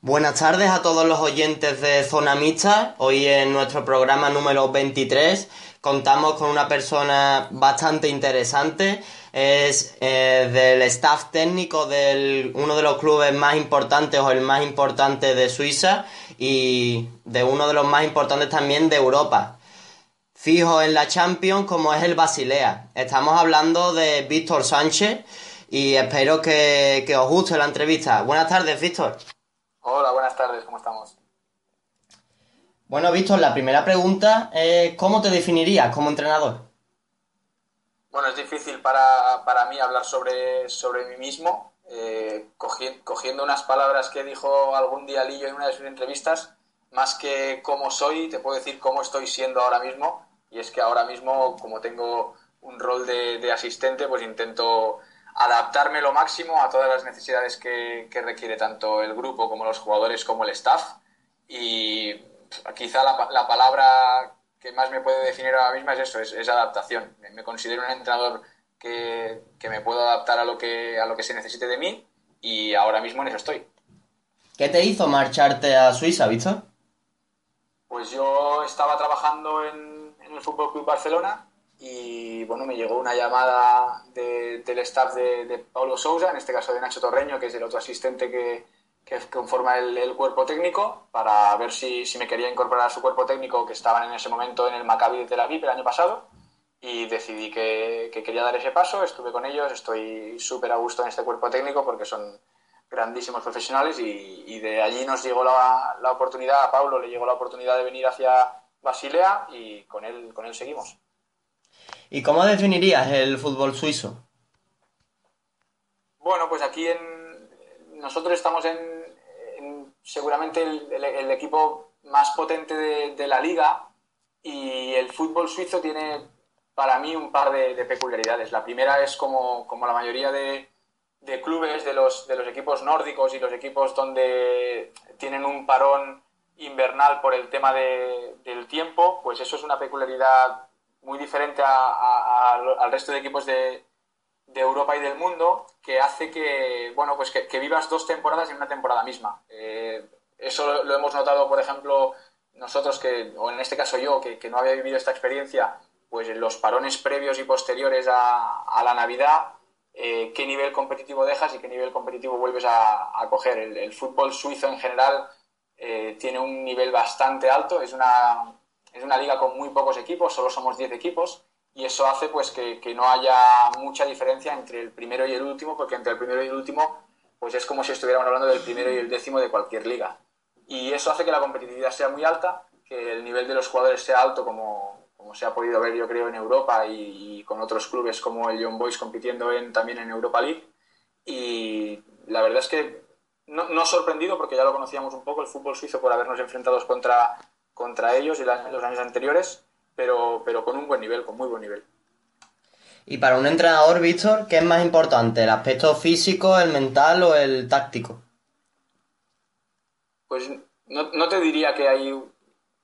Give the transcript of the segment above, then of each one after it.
Buenas tardes a todos los oyentes de Zona Mixta. Hoy en nuestro programa número 23 contamos con una persona bastante interesante. Es eh, del staff técnico de uno de los clubes más importantes o el más importante de Suiza y de uno de los más importantes también de Europa. Fijo en la Champions como es el Basilea. Estamos hablando de Víctor Sánchez y espero que, que os guste la entrevista. Buenas tardes, Víctor. Hola, buenas tardes, ¿cómo estamos? Bueno, Víctor, la primera pregunta es ¿cómo te definirías como entrenador? Bueno, es difícil para, para mí hablar sobre, sobre mí mismo. Eh, cogiendo unas palabras que dijo algún día Lillo en una de sus entrevistas, más que cómo soy, te puedo decir cómo estoy siendo ahora mismo. Y es que ahora mismo, como tengo un rol de, de asistente, pues intento adaptarme lo máximo a todas las necesidades que, requiere tanto el grupo como los jugadores como el staff. Y quizá la, palabra que más me puede definir ahora mismo es eso, es, adaptación. Me, considero un entrenador que, me puedo adaptar a lo que, a lo que se necesite de mí y ahora mismo en eso estoy. ¿Qué te hizo marcharte a Suiza, Víctor? Pues yo estaba trabajando en, en el Fútbol Club Barcelona y bueno, me llegó una llamada del staff de, de, Paulo Sousa, en este caso de Nacho Torreño, que es el otro asistente que, que conforma el, cuerpo técnico, para ver si, si, me quería incorporar a su cuerpo técnico, que estaban en ese momento en el Maccabi de Tel Aviv el año pasado, y decidí que, que quería dar ese paso, estuve con ellos, estoy súper a gusto en este cuerpo técnico porque son grandísimos profesionales y, y de allí nos llegó la, la oportunidad, a Paulo le llegó la oportunidad de venir hacia Basilea y con él, con él seguimos. ¿Y cómo definirías el fútbol suizo? Bueno, pues aquí en, nosotros estamos en, seguramente el, equipo más potente de, la liga y el fútbol suizo tiene para mí un par de, peculiaridades. La primera es como, como la mayoría de, clubes de los, de los equipos nórdicos y los equipos donde tienen un parón invernal por el tema del tiempo, pues eso es una peculiaridad muy diferente al resto de equipos de, Europa y del mundo, que hace que, bueno, pues que, vivas dos temporadas en una temporada misma. Eh, eso lo hemos notado, por ejemplo, nosotros que, o en este caso yo, que, no había vivido esta experiencia, pues en los parones previos y posteriores a, la Navidad, eh, qué nivel competitivo dejas y qué nivel competitivo vuelves a, coger. El, fútbol suizo en general eh, tiene un nivel bastante alto, es una, es una liga con muy pocos equipos, solo somos 10 equipos, y eso hace pues que, no haya mucha diferencia entre el primero y el último, porque entre el primero y el último pues es como si estuviéramos hablando del primero y el décimo de cualquier liga. Y eso hace que la competitividad sea muy alta, que el nivel de los jugadores sea alto, como, como se ha podido ver yo creo en Europa y, con otros clubes como el Young Boys compitiendo en, también en Europa League. Y la verdad es que no, no sorprendido, porque ya lo conocíamos un poco, el fútbol suizo por habernos enfrentado contra contra ellos y los años anteriores, pero, pero con un buen nivel, con muy buen nivel. Y para un entrenador, Víctor, ¿qué es más importante? ¿El aspecto físico, el mental o el táctico? Pues no, te diría que hay.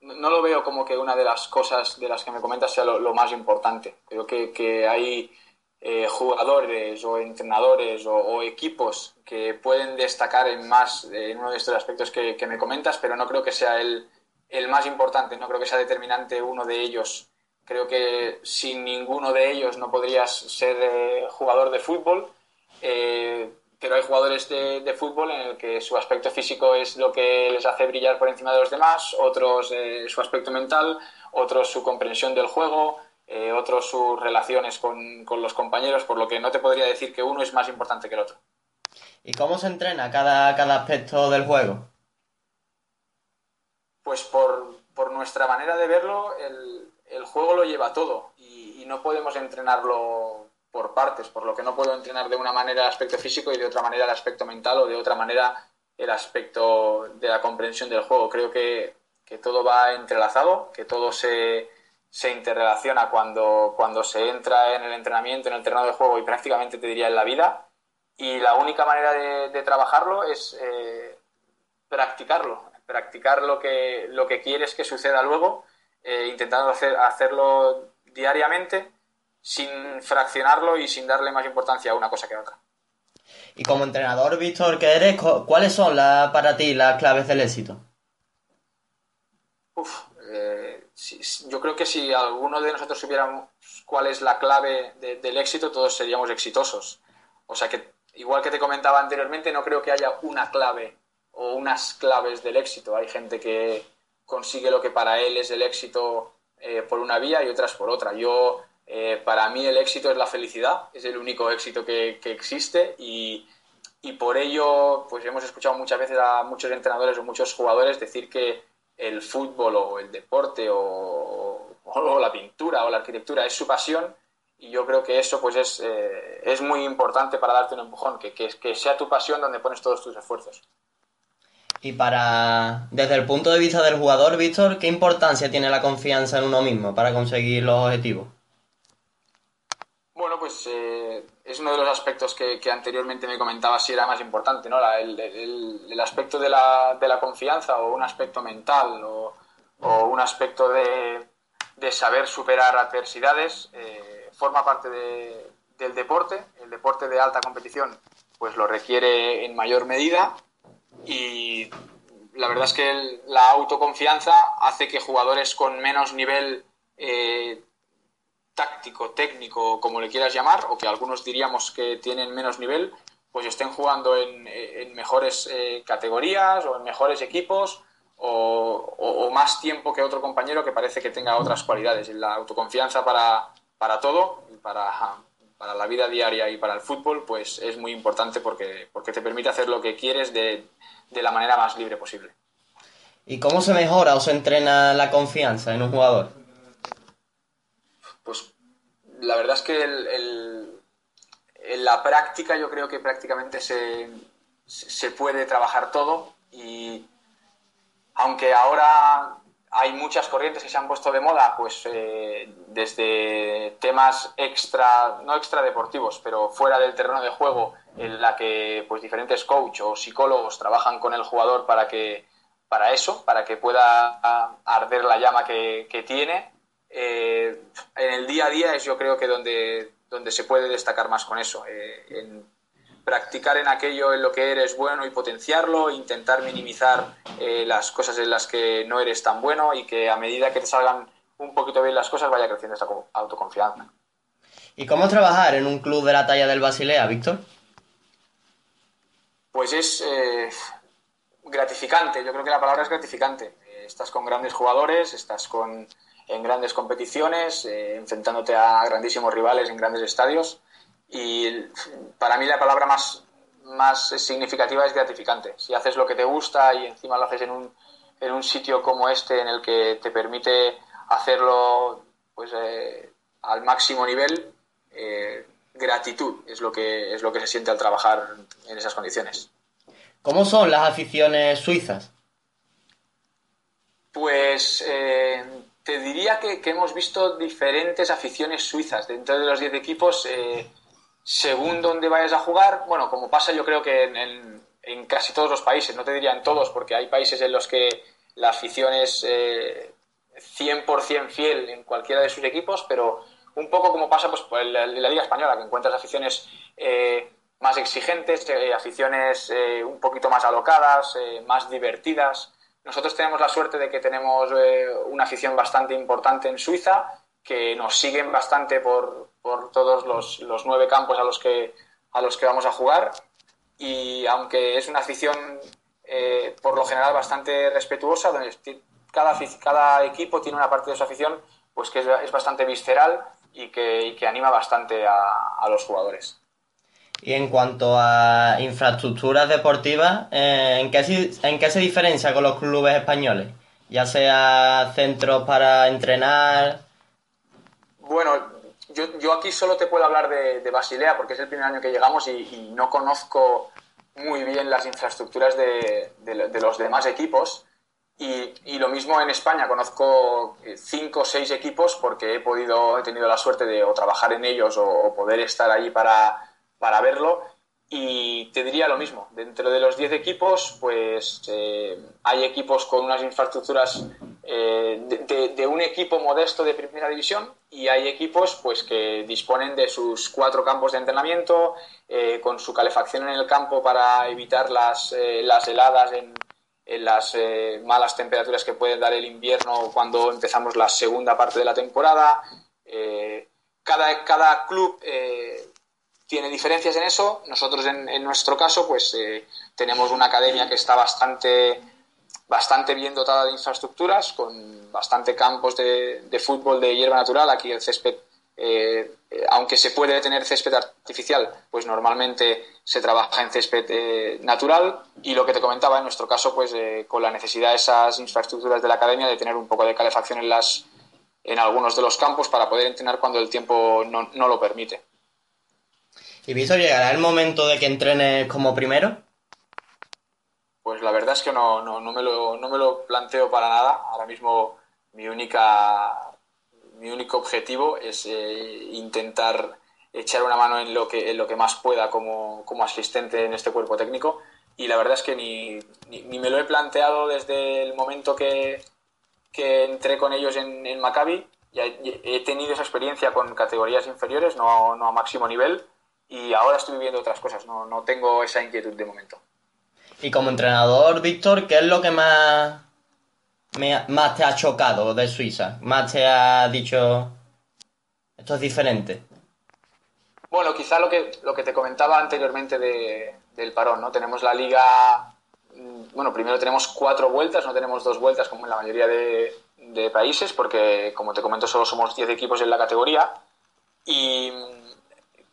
No lo veo como que una de las cosas de las que me comentas sea lo, más importante. Creo que, hay eh, jugadores o entrenadores o, equipos que pueden destacar en más en uno de estos aspectos que me comentas, pero no creo que sea el, el más importante. No creo que sea determinante uno de ellos. Creo que sin ninguno de ellos no podrías ser eh, jugador de fútbol. Eh, pero hay jugadores de, fútbol en el que su aspecto físico es lo que les hace brillar por encima de los demás, otros eh, su aspecto mental, otros su comprensión del juego, otros sus relaciones con, con, los compañeros, por lo que no te podría decir que uno es más importante que el otro. ¿Y cómo se entrena cada, cada aspecto del juego? Pues por, nuestra manera de verlo, el, juego lo lleva todo y, no podemos entrenarlo por partes, por lo que no puedo entrenar de una manera el aspecto físico y de otra manera el aspecto mental o de otra manera el aspecto de la comprensión del juego. Creo que, todo va entrelazado, que todo se, interrelaciona cuando, cuando se entra en el entrenamiento, en el terreno de juego y prácticamente te diría en la vida. Y la única manera de, trabajarlo es eh, practicarlo, practicar lo que, lo que quieres que suceda luego, eh, intentando hacer, hacerlo diariamente sin fraccionarlo y sin darle más importancia a una cosa que a otra. Y como entrenador, Víctor, que eres, ¿cuáles son para ti las claves del éxito? Uf, eh, yo creo que si alguno de nosotros supiéramos cuál es la clave del éxito, todos seríamos exitosos. O sea que, igual que te comentaba anteriormente, no creo que haya una clave o unas claves del éxito. Hay gente que consigue lo que para él es el éxito eh, por una vía y otras por otra. Yo, eh, para mí el éxito es la felicidad, es el único éxito que, existe y, por ello pues hemos escuchado muchas veces a muchos entrenadores o muchos jugadores decir que el fútbol o el deporte o, la pintura o la arquitectura es su pasión y yo creo que eso pues es, eh, es muy importante para darte un empujón, que, que sea tu pasión donde pones todos tus esfuerzos. Y para, desde el punto de vista del jugador, Víctor, ¿qué importancia tiene la confianza en uno mismo para conseguir los objetivos? Bueno, pues eh, es uno de los aspectos que, anteriormente me comentaba si era más importante, ¿no? el, aspecto de la, confianza o un aspecto mental o, un aspecto de, saber superar adversidades eh, forma parte del deporte. El deporte de alta competición pues lo requiere en mayor medida y la verdad es que la autoconfianza hace que jugadores con menos nivel eh, táctico, técnico, como le quieras llamar, o que algunos diríamos que tienen menos nivel, pues estén jugando en, mejores eh, categorías o en mejores equipos o, más tiempo que otro compañero que parece que tenga otras cualidades. La autoconfianza para, para todo, para, para la vida diaria y para el fútbol, pues es muy importante porque, porque te permite hacer lo que quieres de, de la manera más libre posible. ¿Y cómo se mejora o se entrena la confianza en un jugador? Pues la verdad es que en la práctica yo creo que prácticamente se, se puede trabajar todo y aunque ahora hay muchas corrientes que se han puesto de moda, pues eh, desde temas extra, no extra deportivos, pero fuera del terreno de juego, en la que pues diferentes coach o psicólogos trabajan con el jugador para que para eso, para que pueda arder la llama que, tiene. Eh, en el día a día es yo creo que donde, donde se puede destacar más con eso, eh, practicar en aquello en lo que eres bueno y potenciarlo, intentar minimizar eh, las cosas en las que no eres tan bueno y que a medida que te salgan un poquito bien las cosas vaya creciendo esa autoconfianza. ¿Y cómo trabajar en un club de la talla del Basilea, Víctor? Pues es eh, gratificante, yo creo que la palabra es gratificante. Eh, estás con grandes jugadores, estás con, en grandes competiciones, enfrentándote a grandísimos rivales en grandes estadios y para mí la palabra más, más significativa es gratificante. Si haces lo que te gusta y encima lo haces en un, en un sitio como este en el que te permite hacerlo pues, eh, al máximo nivel, eh, gratitud es lo, que, es lo que se siente al trabajar en esas condiciones. ¿Cómo son las aficiones suizas? Pues eh, te diría que, que, hemos visto diferentes aficiones suizas. Dentro de los 10 equipos según donde vayas a jugar, bueno, como pasa yo creo que en, casi todos los países, no te diría en todos, porque hay países en los que la afición es eh, 100% fiel en cualquiera de sus equipos, pero un poco como pasa pues, en, la, Liga Española, que encuentras aficiones eh, más exigentes, eh, aficiones eh, un poquito más alocadas, más divertidas. Nosotros tenemos la suerte de que tenemos una afición bastante importante en Suiza, que nos siguen bastante por, por todos los, los, nueve campos a los, que, a los que vamos a jugar. Y aunque es una afición eh, por lo general bastante respetuosa, donde cada, cada equipo tiene una parte de su afición pues que es, es bastante visceral y que, y que anima bastante a, a, los jugadores. Y en cuanto a infraestructuras deportivas, eh, ¿en qué, ¿en qué se diferencia con los clubes españoles? Ya sea centros para entrenar. Bueno, yo, yo, aquí solo te puedo hablar de, Basilea porque es el primer año que llegamos y, no conozco muy bien las infraestructuras de, de los demás equipos. Y, y, lo mismo en España, conozco cinco o seis equipos porque he podido, he tenido la suerte de o trabajar en ellos o, poder estar ahí para, para, verlo. Y te diría lo mismo, dentro de los diez equipos, pues eh, hay equipos con unas infraestructuras de, de, un equipo modesto de primera división y hay equipos pues que disponen de sus cuatro campos de entrenamiento con su calefacción en el campo para evitar las, las heladas en, en las eh, malas temperaturas que puede dar el invierno cuando empezamos la segunda parte de la temporada. Eh, cada, cada, club eh, tiene diferencias en eso. Nosotros, en, nuestro caso, pues tenemos una academia que está bastante, bastante bien dotada de infraestructuras, con bastante campos de, fútbol de hierba natural. Aquí el césped eh, aunque se puede tener césped artificial, pues normalmente se trabaja en césped eh, natural y lo que te comentaba en nuestro caso, pues eh, con la necesidad de esas infraestructuras de la academia de tener un poco de calefacción en, las, en algunos de los campos para poder entrenar cuando el tiempo no, no lo permite. ¿Y Víctor, llegará el momento de que entrenes como primero? Pues la verdad es que no, no, no, me lo, no me lo planteo para nada. Ahora mismo mi única mi único objetivo es eh, intentar echar una mano en lo que, en lo que más pueda como, asistente en este cuerpo técnico. Y la verdad es que ni, ni, me lo he planteado desde el momento que, que entré con ellos en, en Maccabi. Ya he tenido esa experiencia con categorías inferiores, no, no, a máximo nivel, y ahora estoy viviendo otras cosas, no, no tengo esa inquietud de momento. Y como entrenador, Víctor, ¿qué es lo que más más te ha chocado de Suiza? ¿Más te ha dicho esto es diferente? Bueno, quizá lo que, lo que te comentaba anteriormente de, del parón, ¿no? Tenemos la liga, mm, bueno, primero tenemos cuatro vueltas, no tenemos dos vueltas como en la mayoría de, de países, porque como te comento solo somos 10 equipos en la categoría y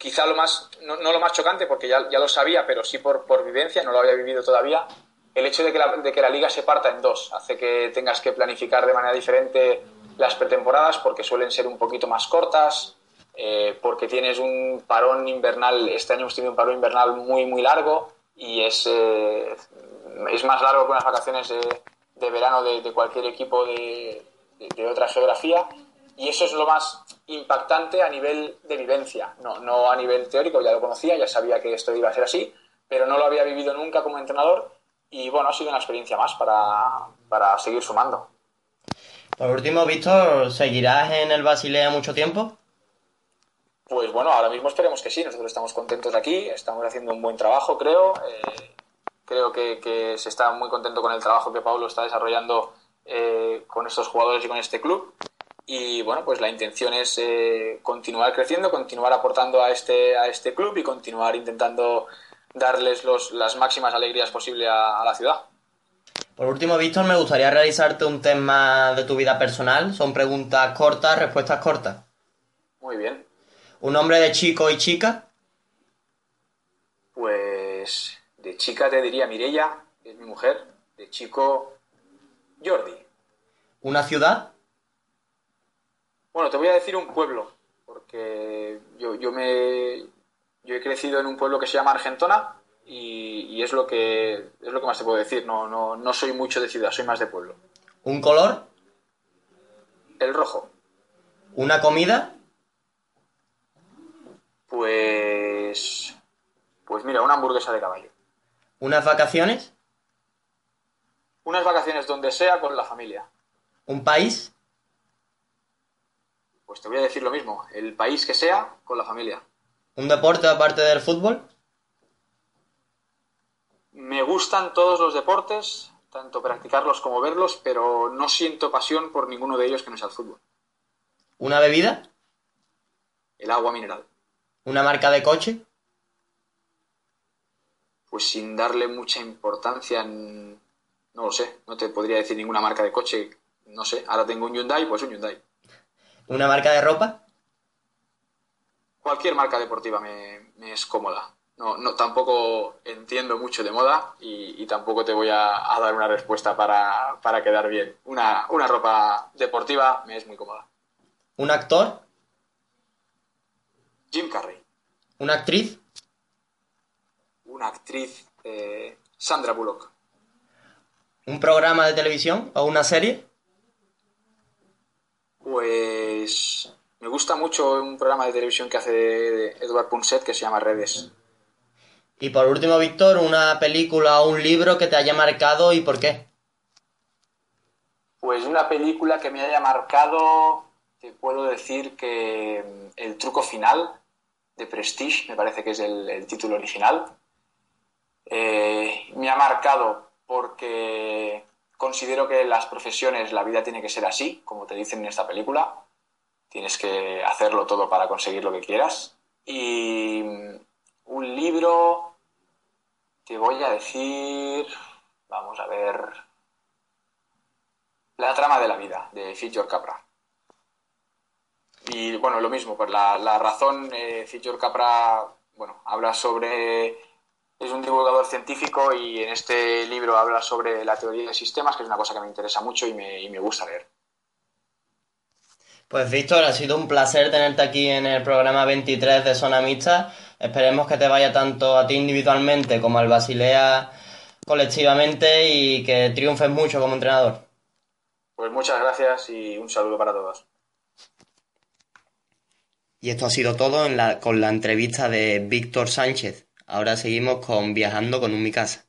quizá lo más, no, no lo más chocante, porque ya, ya, lo sabía, pero sí por, por vivencia, no lo había vivido todavía, el hecho de que, la, de que la liga se parta en dos. Hace que tengas que planificar de manera diferente las pretemporadas porque suelen ser un poquito más cortas, eh, porque tienes un parón invernal, este año hemos tenido un parón invernal muy, muy largo y es, eh, es más largo que unas vacaciones de, verano de, de, cualquier equipo de, de, otra geografía. Y eso es lo más impactante a nivel de vivencia, no, no a nivel teórico, ya lo conocía, ya sabía que esto iba a ser así, pero no lo había vivido nunca como entrenador y bueno, ha sido una experiencia más para, seguir sumando. Por último, Víctor, ¿seguirás en el Basilea mucho tiempo? Pues bueno, ahora mismo esperemos que sí. Nosotros estamos contentos aquí, estamos haciendo un buen trabajo, creo. Eh, creo que, se está muy contento con el trabajo que Pablo está desarrollando eh, con estos jugadores y con este club. Y bueno, pues la intención es eh, continuar creciendo, continuar aportando a este, a este club y continuar intentando darles los, las máximas alegrías posible a, la ciudad. Por último, Víctor, me gustaría realizarte un tema de tu vida personal. Son preguntas cortas, respuestas cortas. Muy bien. ¿Un nombre de chico y chica? Pues de chica te diría Mirella, es mi mujer. De chico, Jordi. ¿Una ciudad? Bueno, te voy a decir un pueblo, porque yo, yo me, yo he crecido en un pueblo que se llama Argentona y, es, lo que, es lo que más te puedo decir. No, no, no soy mucho de ciudad, soy más de pueblo. ¿Un color? El rojo. ¿Una comida? Pues. Pues mira, una hamburguesa de caballo. ¿Unas vacaciones? Unas vacaciones donde sea con la familia. ¿Un país? Pues te voy a decir lo mismo. El país que sea con la familia. ¿Un deporte aparte del fútbol? Me gustan todos los deportes, tanto practicarlos como verlos, pero no siento pasión por ninguno de ellos que no sea el fútbol. ¿Una bebida? El agua mineral. ¿Una marca de coche? Pues sin darle mucha importancia, no lo sé, no te podría decir ninguna marca de coche, no sé, ahora tengo un Hyundai, pues un Hyundai. ¿Una marca de ropa? cualquier marca deportiva me, es cómoda. No, no, tampoco entiendo mucho de moda y, tampoco te voy a, dar una respuesta para, quedar bien. Una, una, ropa deportiva me es muy cómoda. ¿Un actor? Jim Carrey. ¿Una actriz? Una actriz, eh, Sandra Bullock. ¿Un programa de televisión o una serie? Pues me gusta mucho un programa de televisión que hace de Edward Punset que se llama Redes. Y por último, Víctor, una película o un libro que te haya marcado y por qué. Pues una película que me haya marcado, te puedo decir que mm, El truco final de Prestige, me parece que es el, título original, eh, me ha marcado porque considero que en las profesiones la vida tiene que ser así, como te dicen en esta película. Tienes que hacerlo todo para conseguir lo que quieras. Y un libro, te voy a decir, vamos a ver, La trama de la vida, de Fitcher Capra. Y bueno, lo mismo, pues la, razón, eh, Capra, bueno, habla sobre es un divulgador científico y en este libro habla sobre la teoría de sistemas, que es una cosa que me interesa mucho y me, gusta leer. Pues Víctor, ha sido un placer tenerte aquí en el programa 23 de Zona Mixta. Esperemos que te vaya tanto a ti individualmente como al Basilea colectivamente y que triunfes mucho como entrenador. Pues muchas gracias y un saludo para todos. Y esto ha sido todo con la entrevista de Víctor Sánchez. Ahora seguimos con Viajando con un Mi Casa.